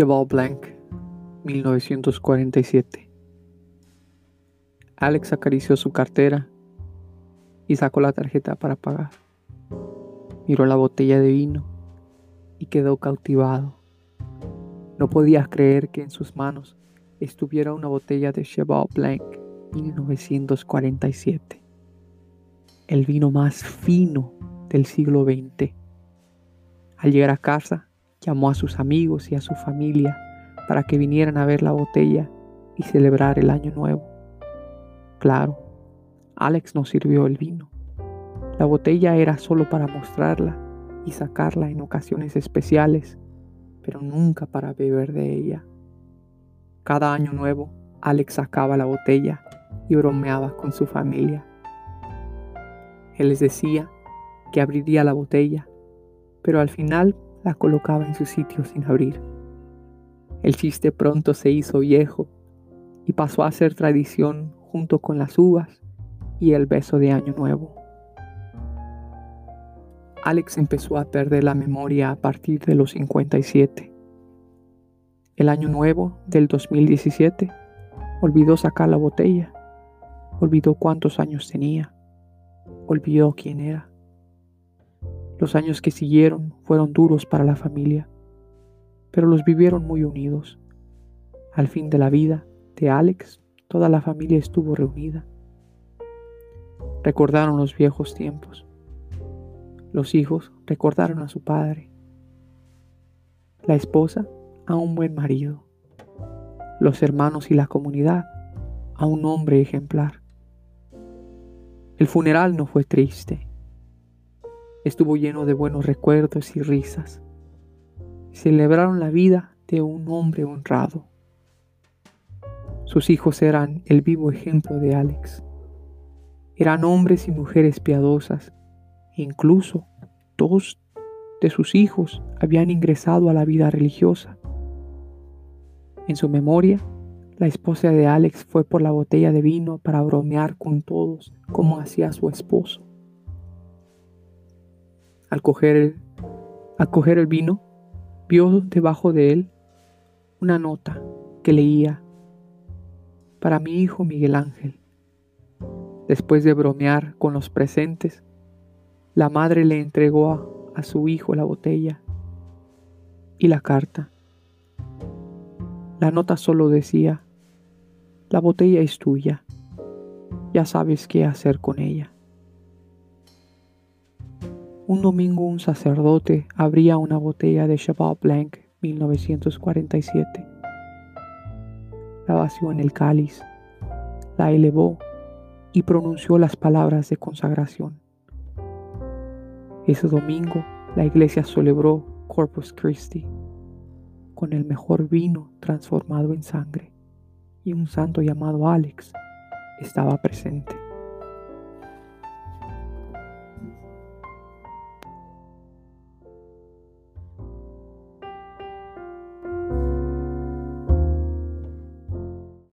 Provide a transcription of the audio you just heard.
Cheval Blanc, 1947. Alex acarició su cartera y sacó la tarjeta para pagar. Miró la botella de vino y quedó cautivado. No podía creer que en sus manos estuviera una botella de Cheval Blanc 1947, el vino más fino del siglo XX. Al llegar a casa, llamó a sus amigos y a su familia para que vinieran a ver la botella y celebrar el año nuevo. Claro, Alex no sirvió el vino. La botella era solo para mostrarla y sacarla en ocasiones especiales, pero nunca para beber de ella. Cada año nuevo, Alex sacaba la botella y bromeaba con su familia. Él les decía que abriría la botella, pero al final la colocaba en su sitio sin abrir. El chiste pronto se hizo viejo y pasó a ser tradición junto con las uvas y el beso de Año Nuevo. Alex empezó a perder la memoria a partir de los 57. El año nuevo del 2017 olvidó sacar la botella, olvidó cuántos años tenía, olvidó quién era. Los años que siguieron fueron duros para la familia, pero los vivieron muy unidos. Al fin de la vida de Alex, toda la familia estuvo reunida. Recordaron los viejos tiempos. Los hijos recordaron a su padre. La esposa a un buen marido. Los hermanos y la comunidad a un hombre ejemplar. El funeral no fue triste estuvo lleno de buenos recuerdos y risas. Celebraron la vida de un hombre honrado. Sus hijos eran el vivo ejemplo de Alex. Eran hombres y mujeres piadosas. Incluso dos de sus hijos habían ingresado a la vida religiosa. En su memoria, la esposa de Alex fue por la botella de vino para bromear con todos como hacía su esposo. Al coger el, vino, vio debajo de él una nota que leía, para mi hijo Miguel Ángel. Después de bromear con los presentes, la madre le entregó a, a su hijo la botella y la carta. La nota solo decía, la botella es tuya, ya sabes qué hacer con ella. Un domingo un sacerdote abría una botella de Cheval Blanc 1947. La vació en el cáliz, la elevó y pronunció las palabras de consagración. Ese domingo la iglesia celebró Corpus Christi con el mejor vino transformado en sangre y un santo llamado Alex estaba presente.